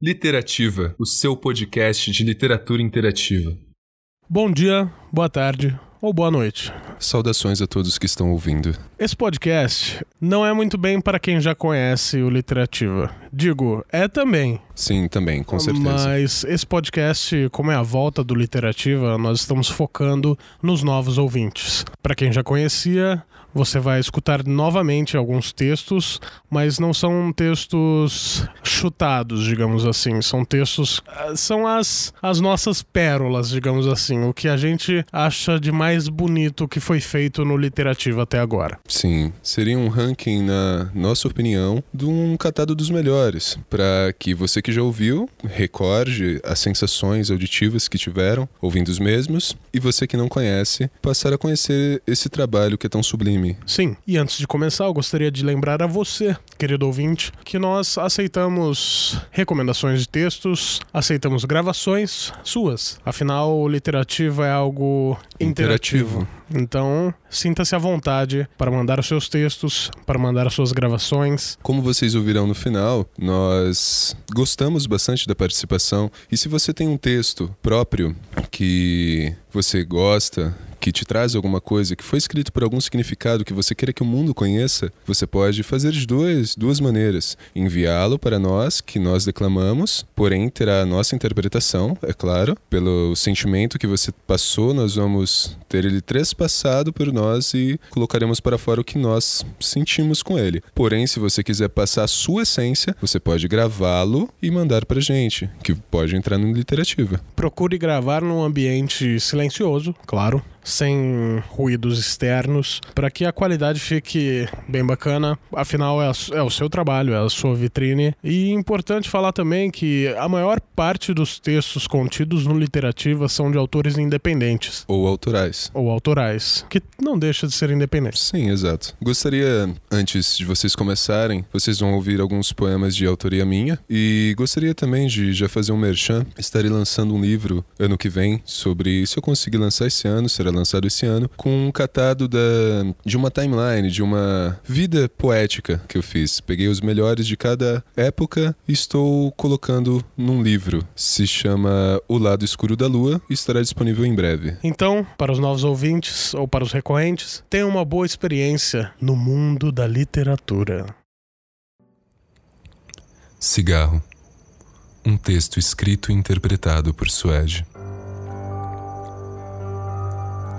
Literativa, o seu podcast de literatura interativa. Bom dia, boa tarde ou boa noite. Saudações a todos que estão ouvindo. Esse podcast não é muito bem para quem já conhece o Literativa. Digo, é também. Sim, também, com certeza. Mas esse podcast, como é a volta do Literativa, nós estamos focando nos novos ouvintes. Para quem já conhecia, você vai escutar novamente alguns textos, mas não são textos chutados, digamos assim. São textos. Ah, são as, as nossas pérolas, digamos assim. O que a gente acha de mais bonito que foi feito no Literativo até agora. Sim, seria um ranking, na nossa opinião, de um catado dos melhores. Para que você que já ouviu recorde as sensações auditivas que tiveram ouvindo os mesmos. E você que não conhece, passar a conhecer esse trabalho que é tão sublime Sim, e antes de começar, eu gostaria de lembrar a você, querido ouvinte, que nós aceitamos recomendações de textos, aceitamos gravações suas. Afinal, literativa é algo interativo. interativo. Então, sinta-se à vontade para mandar os seus textos, para mandar as suas gravações. Como vocês ouvirão no final, nós gostamos bastante da participação. E se você tem um texto próprio que você gosta, que te traz alguma coisa, que foi escrito por algum significado que você queira que o mundo conheça, você pode fazer de duas, duas maneiras. Enviá-lo para nós, que nós declamamos, porém terá a nossa interpretação, é claro. Pelo sentimento que você passou, nós vamos ter ele trespassado por nós e colocaremos para fora o que nós sentimos com ele. Porém, se você quiser passar a sua essência, você pode gravá-lo e mandar para gente, que pode entrar no Literativa. Procure gravar num ambiente silencioso, claro sem ruídos externos, para que a qualidade fique bem bacana. Afinal, é, a, é, o seu trabalho, é a sua vitrine. E importante falar também que a maior parte dos textos contidos no Literativa são de autores independentes. Ou autorais. Ou autorais, que não deixa de ser independente. Sim, exato. Gostaria, antes de vocês começarem, vocês vão ouvir alguns poemas de autoria minha. E gostaria também de já fazer um merchan. Estarei lançando um livro ano que vem sobre, se eu conseguir lançar esse ano, será lançado esse ano, com um catado da, de uma timeline, de uma vida poética que eu fiz. Peguei os melhores de cada época e estou colocando num livro. Se chama O Lado Escuro da Lua e estará disponível em breve. Então, para os novos ouvintes ou para os recorrentes, tenha uma boa experiência no mundo da literatura. Cigarro. Um texto escrito e interpretado por Suede.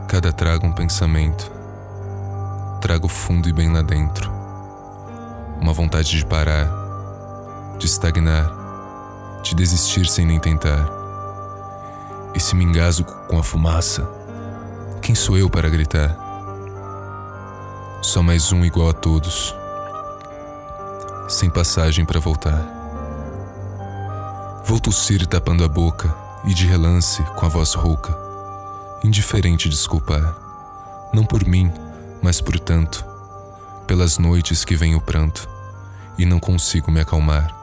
Cada trago um pensamento. Trago fundo e bem lá dentro. Uma vontade de parar, de estagnar, de desistir sem nem tentar. E se me com a fumaça, quem sou eu para gritar? Só mais um igual a todos, sem passagem para voltar. Vou tossir tapando a boca e de relance com a voz rouca indiferente desculpar, não por mim, mas por tanto, pelas noites que vem o pranto e não consigo me acalmar.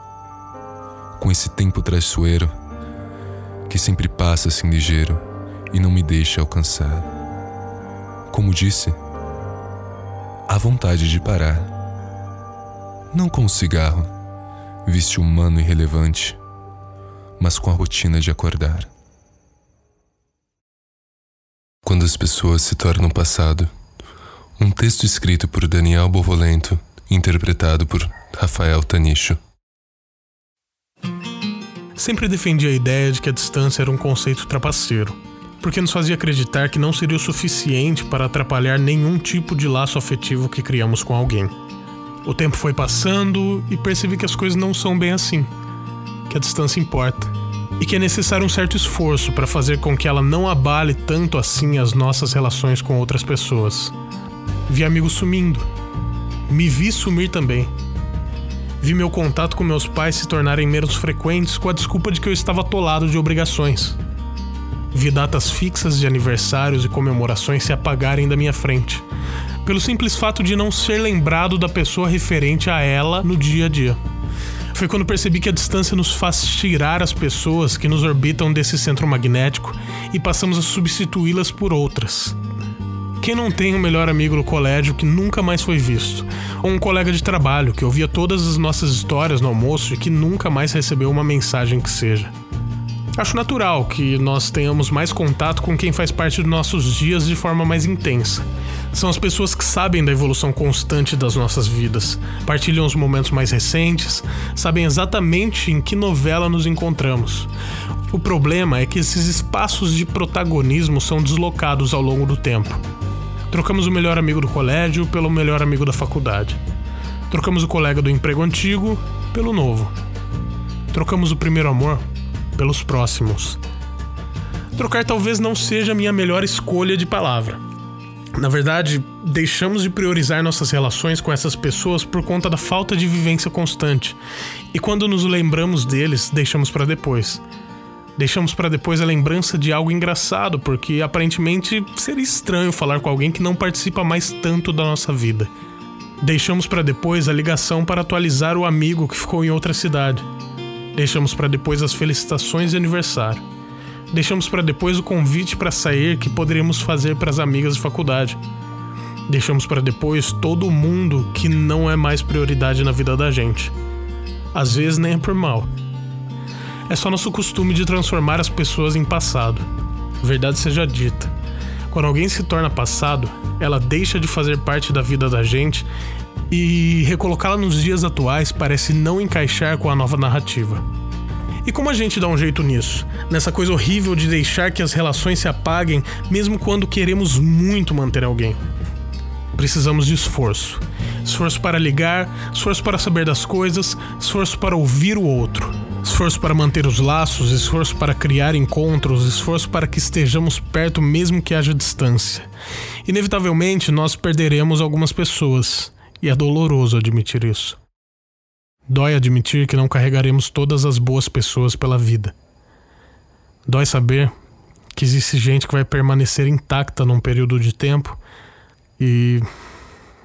Com esse tempo traiçoeiro que sempre passa assim ligeiro e não me deixa alcançar. Como disse, há vontade de parar. Não com o cigarro, vício humano irrelevante, mas com a rotina de acordar. Quando as pessoas se tornam passado. Um texto escrito por Daniel Bovolento, interpretado por Rafael Tanicho. Sempre defendi a ideia de que a distância era um conceito trapaceiro, porque nos fazia acreditar que não seria o suficiente para atrapalhar nenhum tipo de laço afetivo que criamos com alguém. O tempo foi passando e percebi que as coisas não são bem assim, que a distância importa e que é necessário um certo esforço para fazer com que ela não abale tanto assim as nossas relações com outras pessoas. Vi amigos sumindo. Me vi sumir também. Vi meu contato com meus pais se tornarem menos frequentes com a desculpa de que eu estava atolado de obrigações. Vi datas fixas de aniversários e comemorações se apagarem da minha frente, pelo simples fato de não ser lembrado da pessoa referente a ela no dia a dia. Foi quando percebi que a distância nos faz tirar as pessoas que nos orbitam desse centro magnético e passamos a substituí-las por outras. Quem não tem um melhor amigo no colégio que nunca mais foi visto? Ou um colega de trabalho que ouvia todas as nossas histórias no almoço e que nunca mais recebeu uma mensagem que seja? Acho natural que nós tenhamos mais contato com quem faz parte dos nossos dias de forma mais intensa. São as pessoas que sabem da evolução constante das nossas vidas, partilham os momentos mais recentes, sabem exatamente em que novela nos encontramos. O problema é que esses espaços de protagonismo são deslocados ao longo do tempo. Trocamos o melhor amigo do colégio pelo melhor amigo da faculdade. Trocamos o colega do emprego antigo pelo novo. Trocamos o primeiro amor pelos próximos. Trocar talvez não seja a minha melhor escolha de palavra. Na verdade, deixamos de priorizar nossas relações com essas pessoas por conta da falta de vivência constante. E quando nos lembramos deles, deixamos para depois. Deixamos para depois a lembrança de algo engraçado, porque aparentemente seria estranho falar com alguém que não participa mais tanto da nossa vida. Deixamos para depois a ligação para atualizar o amigo que ficou em outra cidade. Deixamos para depois as felicitações de aniversário. Deixamos para depois o convite para sair que poderíamos fazer para as amigas de faculdade. Deixamos para depois todo mundo que não é mais prioridade na vida da gente. Às vezes nem é por mal é só nosso costume de transformar as pessoas em passado. Verdade seja dita. Quando alguém se torna passado, ela deixa de fazer parte da vida da gente e recolocá-la nos dias atuais parece não encaixar com a nova narrativa. E como a gente dá um jeito nisso? Nessa coisa horrível de deixar que as relações se apaguem, mesmo quando queremos muito manter alguém. Precisamos de esforço. Esforço para ligar, esforço para saber das coisas, esforço para ouvir o outro esforço para manter os laços, esforço para criar encontros, esforço para que estejamos perto mesmo que haja distância. Inevitavelmente, nós perderemos algumas pessoas, e é doloroso admitir isso. Dói admitir que não carregaremos todas as boas pessoas pela vida. Dói saber que existe gente que vai permanecer intacta num período de tempo e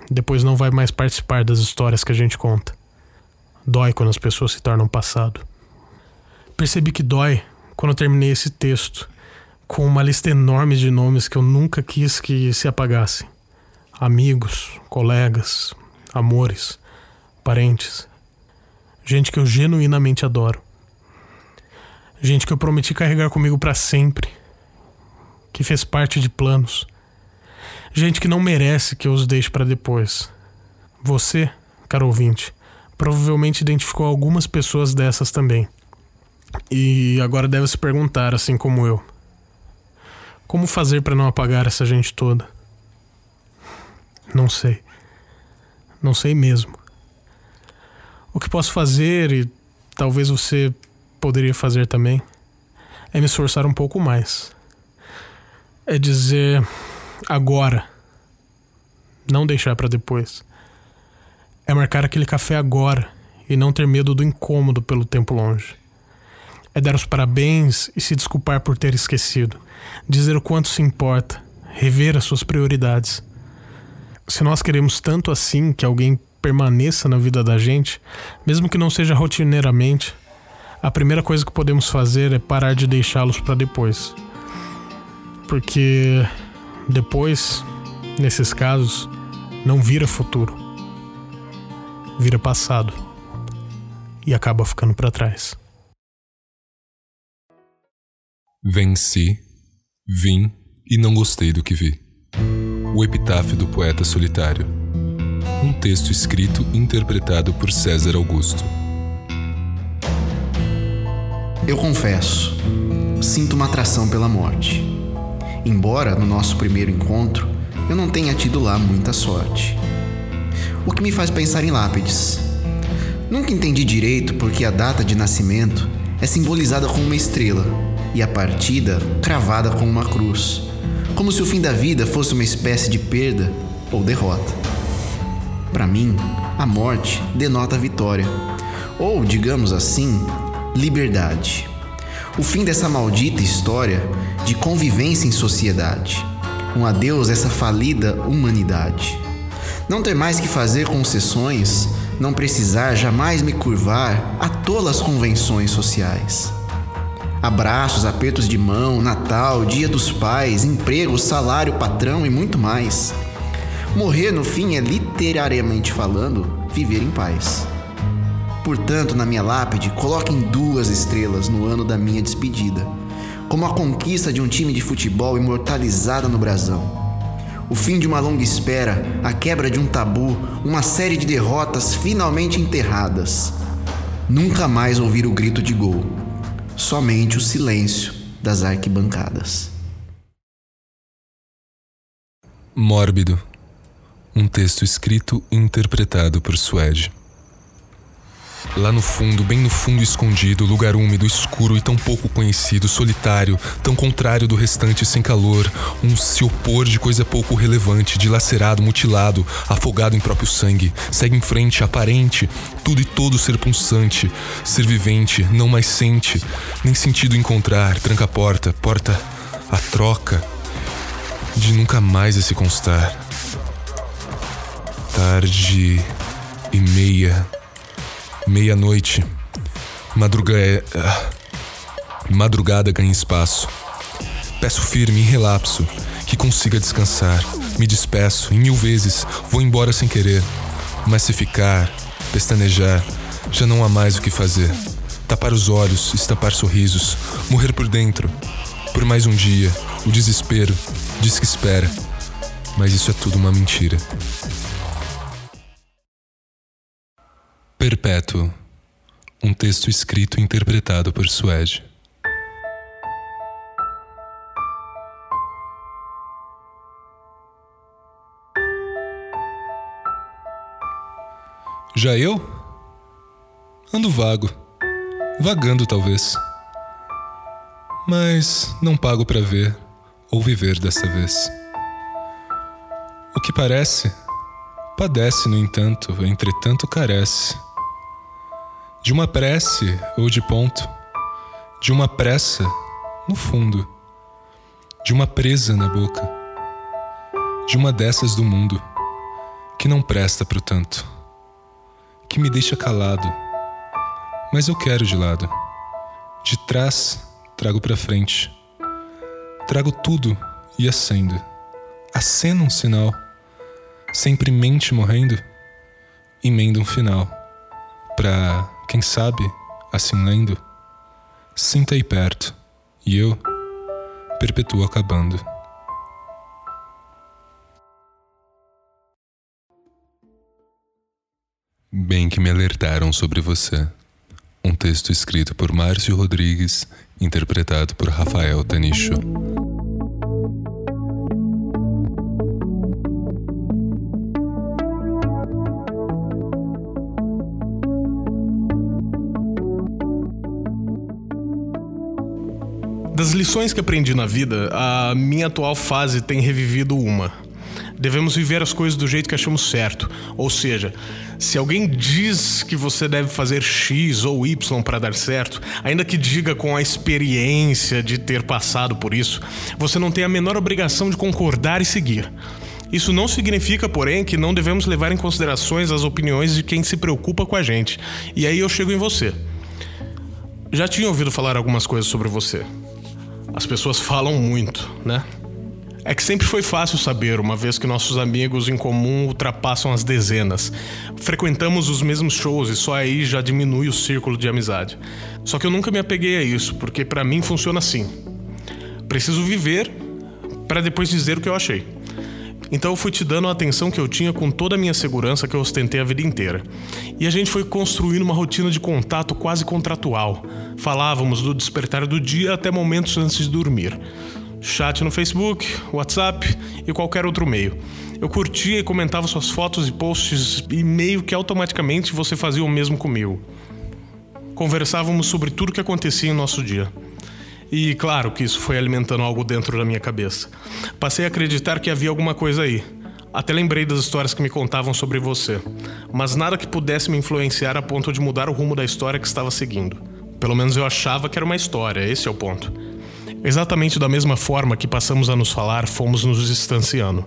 depois não vai mais participar das histórias que a gente conta. Dói quando as pessoas se tornam passado. Percebi que dói quando terminei esse texto com uma lista enorme de nomes que eu nunca quis que se apagassem: amigos, colegas, amores, parentes, gente que eu genuinamente adoro, gente que eu prometi carregar comigo para sempre, que fez parte de planos, gente que não merece que eu os deixe para depois. Você, caro ouvinte, provavelmente identificou algumas pessoas dessas também. E agora deve se perguntar, assim como eu: como fazer para não apagar essa gente toda? Não sei. Não sei mesmo. O que posso fazer, e talvez você poderia fazer também, é me esforçar um pouco mais. É dizer agora. Não deixar para depois. É marcar aquele café agora e não ter medo do incômodo pelo tempo longe é dar os parabéns e se desculpar por ter esquecido, dizer o quanto se importa, rever as suas prioridades. Se nós queremos tanto assim que alguém permaneça na vida da gente, mesmo que não seja rotineiramente, a primeira coisa que podemos fazer é parar de deixá-los para depois. Porque depois, nesses casos, não vira futuro, vira passado e acaba ficando para trás. Venci, vim e não gostei do que vi. O Epitáfio do Poeta Solitário. Um texto escrito e interpretado por César Augusto. Eu confesso, sinto uma atração pela morte. Embora no nosso primeiro encontro eu não tenha tido lá muita sorte. O que me faz pensar em lápides. Nunca entendi direito porque a data de nascimento é simbolizada com uma estrela e a partida cravada com uma cruz, como se o fim da vida fosse uma espécie de perda ou derrota. Para mim, a morte denota vitória, ou, digamos assim, liberdade. O fim dessa maldita história de convivência em sociedade. Um adeus a essa falida humanidade. Não ter mais que fazer concessões, não precisar jamais me curvar a tolas convenções sociais. Abraços, apertos de mão, Natal, Dia dos Pais, emprego, salário, patrão e muito mais. Morrer no fim é literariamente falando viver em paz. Portanto, na minha lápide, coloquem duas estrelas no ano da minha despedida, como a conquista de um time de futebol imortalizada no brasão. O fim de uma longa espera, a quebra de um tabu, uma série de derrotas finalmente enterradas. Nunca mais ouvir o grito de gol, somente o silêncio das arquibancadas. Mórbido. Um texto escrito e interpretado por Suede. Lá no fundo, bem no fundo escondido, lugar úmido, escuro e tão pouco conhecido, solitário, tão contrário do restante sem calor, um se opor de coisa pouco relevante, dilacerado, mutilado, afogado em próprio sangue, segue em frente, aparente, tudo e todo ser pulsante, ser vivente, não mais sente, nem sentido encontrar, tranca a porta, porta a troca, de nunca mais a se constar. Tarde e meia Meia-noite. Madruga é. Madrugada ganha espaço. Peço firme em relapso que consiga descansar. Me despeço em mil vezes, vou embora sem querer. Mas se ficar, pestanejar, já não há mais o que fazer. Tapar os olhos, estampar sorrisos, morrer por dentro. Por mais um dia, o desespero diz que espera. Mas isso é tudo uma mentira. Perpétuo. Um texto escrito e interpretado por Suede. Já eu? Ando vago. Vagando, talvez. Mas não pago para ver ou viver dessa vez. O que parece, padece, no entanto, entretanto carece de uma prece ou de ponto, de uma pressa no fundo, de uma presa na boca, de uma dessas do mundo que não presta pro tanto, que me deixa calado, mas eu quero de lado, de trás trago para frente, trago tudo e acendo, aceno um sinal, sempre mente morrendo, emenda um final, pra quem sabe, assim lendo, sinta aí perto e eu perpetuo acabando. Bem que me alertaram sobre você. Um texto escrito por Márcio Rodrigues, interpretado por Rafael Tanicho. Das lições que aprendi na vida, a minha atual fase tem revivido uma. Devemos viver as coisas do jeito que achamos certo. Ou seja, se alguém diz que você deve fazer X ou Y para dar certo, ainda que diga com a experiência de ter passado por isso, você não tem a menor obrigação de concordar e seguir. Isso não significa, porém, que não devemos levar em considerações as opiniões de quem se preocupa com a gente. E aí eu chego em você. Já tinha ouvido falar algumas coisas sobre você. As pessoas falam muito, né? É que sempre foi fácil saber, uma vez que nossos amigos em comum ultrapassam as dezenas. Frequentamos os mesmos shows e só aí já diminui o círculo de amizade. Só que eu nunca me apeguei a isso, porque para mim funciona assim. Preciso viver para depois dizer o que eu achei. Então eu fui te dando a atenção que eu tinha com toda a minha segurança que eu ostentei a vida inteira. E a gente foi construindo uma rotina de contato quase contratual. Falávamos do despertar do dia até momentos antes de dormir. Chat no Facebook, WhatsApp e qualquer outro meio. Eu curtia e comentava suas fotos e posts e meio que automaticamente você fazia o mesmo comigo. Conversávamos sobre tudo que acontecia em nosso dia. E claro que isso foi alimentando algo dentro da minha cabeça. Passei a acreditar que havia alguma coisa aí. Até lembrei das histórias que me contavam sobre você, mas nada que pudesse me influenciar a ponto de mudar o rumo da história que estava seguindo. Pelo menos eu achava que era uma história, esse é o ponto. Exatamente da mesma forma que passamos a nos falar, fomos nos distanciando.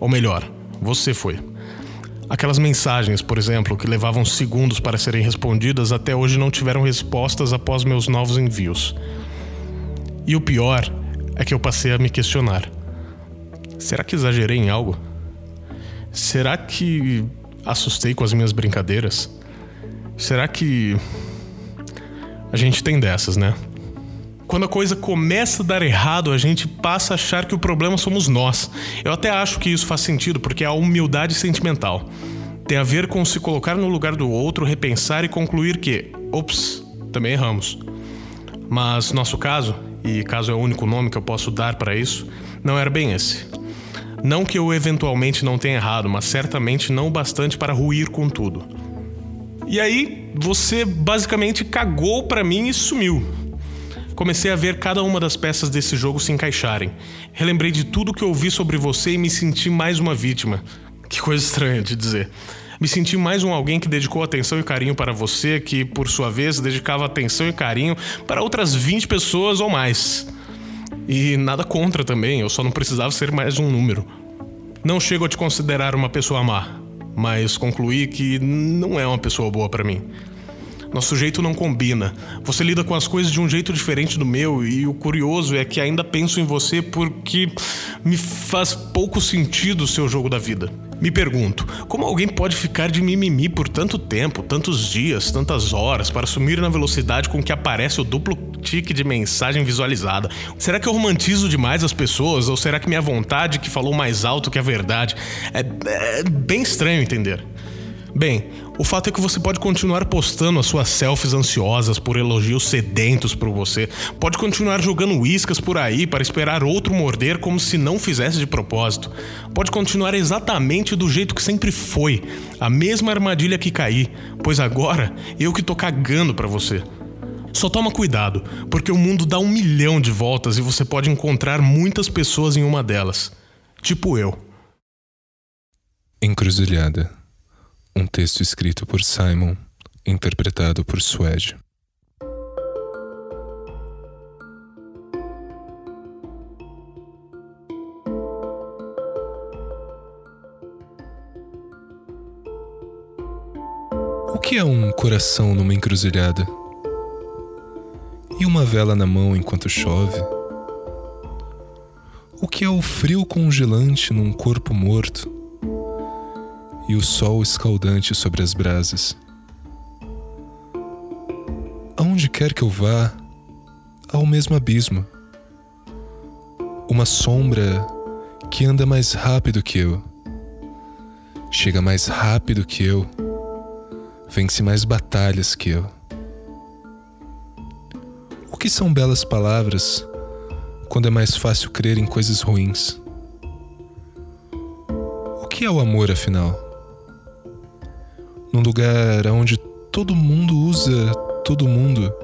Ou melhor, você foi. Aquelas mensagens, por exemplo, que levavam segundos para serem respondidas, até hoje não tiveram respostas após meus novos envios. E o pior é que eu passei a me questionar: será que exagerei em algo? Será que assustei com as minhas brincadeiras? Será que. A gente tem dessas, né? Quando a coisa começa a dar errado, a gente passa a achar que o problema somos nós. Eu até acho que isso faz sentido, porque é a humildade sentimental. Tem a ver com se colocar no lugar do outro, repensar e concluir que, ops, também erramos. Mas nosso caso, e caso é o único nome que eu posso dar para isso, não era bem esse. Não que eu eventualmente não tenha errado, mas certamente não o bastante para ruir com tudo. E aí, você basicamente cagou para mim e sumiu. Comecei a ver cada uma das peças desse jogo se encaixarem. Relembrei de tudo que ouvi sobre você e me senti mais uma vítima. Que coisa estranha de dizer. Me senti mais um alguém que dedicou atenção e carinho para você, que, por sua vez, dedicava atenção e carinho para outras 20 pessoas ou mais. E nada contra também, eu só não precisava ser mais um número. Não chego a te considerar uma pessoa má, mas concluí que não é uma pessoa boa para mim. Nosso jeito não combina. Você lida com as coisas de um jeito diferente do meu, e o curioso é que ainda penso em você porque me faz pouco sentido o seu jogo da vida. Me pergunto, como alguém pode ficar de mimimi por tanto tempo, tantos dias, tantas horas, para sumir na velocidade com que aparece o duplo tique de mensagem visualizada? Será que eu romantizo demais as pessoas, ou será que minha vontade que falou mais alto que a verdade? É, é bem estranho entender. Bem, o fato é que você pode continuar postando as suas selfies ansiosas por elogios sedentos por você. Pode continuar jogando iscas por aí para esperar outro morder como se não fizesse de propósito. Pode continuar exatamente do jeito que sempre foi, a mesma armadilha que caí, pois agora eu que tô cagando para você. Só toma cuidado, porque o mundo dá um milhão de voltas e você pode encontrar muitas pessoas em uma delas. Tipo eu. Encruzilhada um texto escrito por Simon, interpretado por Swed. O que é um coração numa encruzilhada? E uma vela na mão enquanto chove? O que é o frio congelante num corpo morto? E o sol escaldante sobre as brasas. Aonde quer que eu vá, há o mesmo abismo. Uma sombra que anda mais rápido que eu. Chega mais rápido que eu. Vence mais batalhas que eu. O que são belas palavras quando é mais fácil crer em coisas ruins? O que é o amor, afinal? Num lugar onde todo mundo usa todo mundo,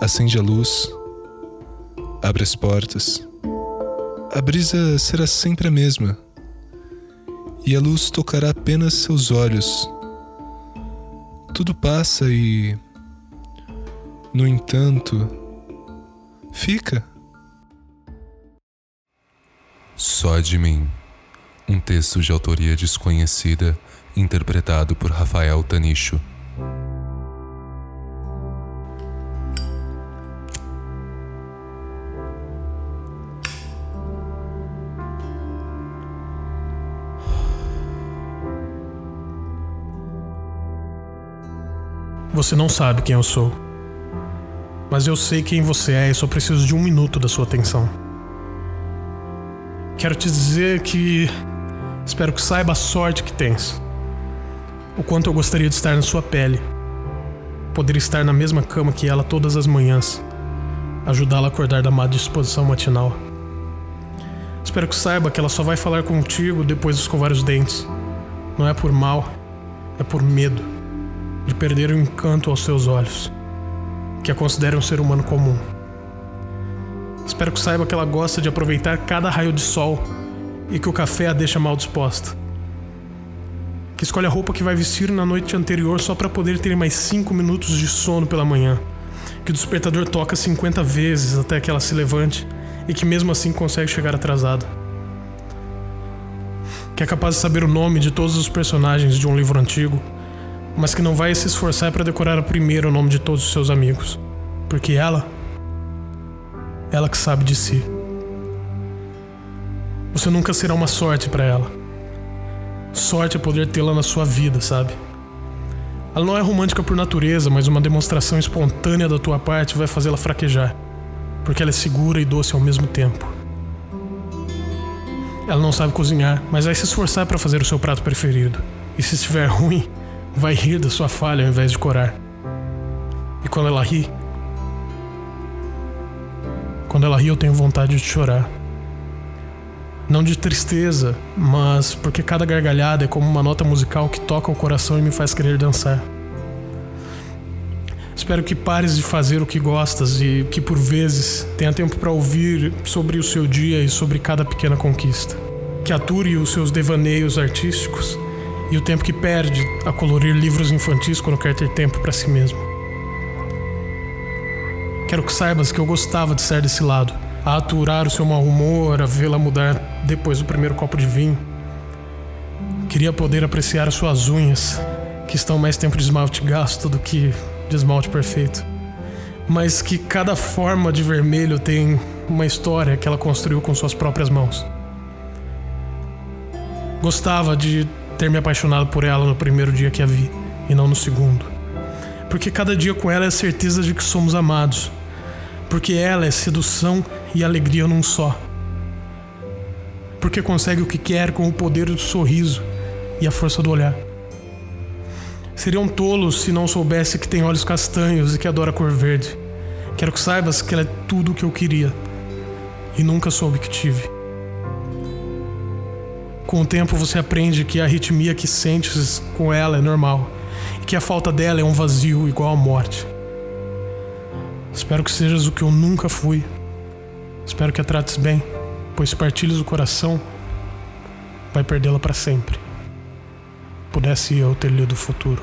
acende a luz, abre as portas. A brisa será sempre a mesma, e a luz tocará apenas seus olhos. Tudo passa e, no entanto, fica. Só de mim. Um texto de autoria desconhecida interpretado por Rafael Tanicho. Você não sabe quem eu sou. Mas eu sei quem você é e só preciso de um minuto da sua atenção. Quero te dizer que espero que saiba a sorte que tens o quanto eu gostaria de estar na sua pele. Poder estar na mesma cama que ela todas as manhãs. Ajudá-la a acordar da má disposição matinal. Espero que saiba que ela só vai falar contigo depois de escovar os dentes. Não é por mal, é por medo de perder o encanto aos seus olhos, que a considere um ser humano comum. Espero que saiba que ela gosta de aproveitar cada raio de sol e que o café a deixa mal disposta. Que escolhe a roupa que vai vestir na noite anterior só para poder ter mais cinco minutos de sono pela manhã. Que o despertador toca 50 vezes até que ela se levante e que mesmo assim consegue chegar atrasada. Que é capaz de saber o nome de todos os personagens de um livro antigo, mas que não vai se esforçar para decorar primeiro o nome de todos os seus amigos. Porque ela. Ela que sabe de si. Você nunca será uma sorte para ela. Sorte é poder tê-la na sua vida, sabe? Ela não é romântica por natureza, mas uma demonstração espontânea da tua parte vai fazê-la fraquejar, porque ela é segura e doce ao mesmo tempo. Ela não sabe cozinhar, mas vai se esforçar para fazer o seu prato preferido. E se estiver ruim, vai rir da sua falha ao invés de corar. E quando ela ri, quando ela ri, eu tenho vontade de chorar. Não de tristeza, mas porque cada gargalhada é como uma nota musical que toca o coração e me faz querer dançar. Espero que pares de fazer o que gostas e que por vezes tenha tempo para ouvir sobre o seu dia e sobre cada pequena conquista. Que ature os seus devaneios artísticos e o tempo que perde a colorir livros infantis quando quer ter tempo para si mesmo. Quero que saibas que eu gostava de ser desse lado, a aturar o seu mau humor, a vê-la mudar depois do primeiro copo de vinho. Queria poder apreciar as suas unhas, que estão mais tempo de esmalte gasto do que de esmalte perfeito. Mas que cada forma de vermelho tem uma história que ela construiu com suas próprias mãos. Gostava de ter me apaixonado por ela no primeiro dia que a vi, e não no segundo. Porque cada dia com ela é certeza de que somos amados porque ela é sedução e alegria num só. Porque consegue o que quer com o poder do sorriso e a força do olhar. Seria um tolo se não soubesse que tem olhos castanhos e que adora cor verde. Quero que saibas que ela é tudo o que eu queria e nunca soube que tive. Com o tempo você aprende que a arritmia que sentes com ela é normal e que a falta dela é um vazio igual à morte. Espero que sejas o que eu nunca fui. Espero que a trates bem, pois se partilhas o coração, vai perdê-la para sempre. Pudesse eu ter lido o futuro.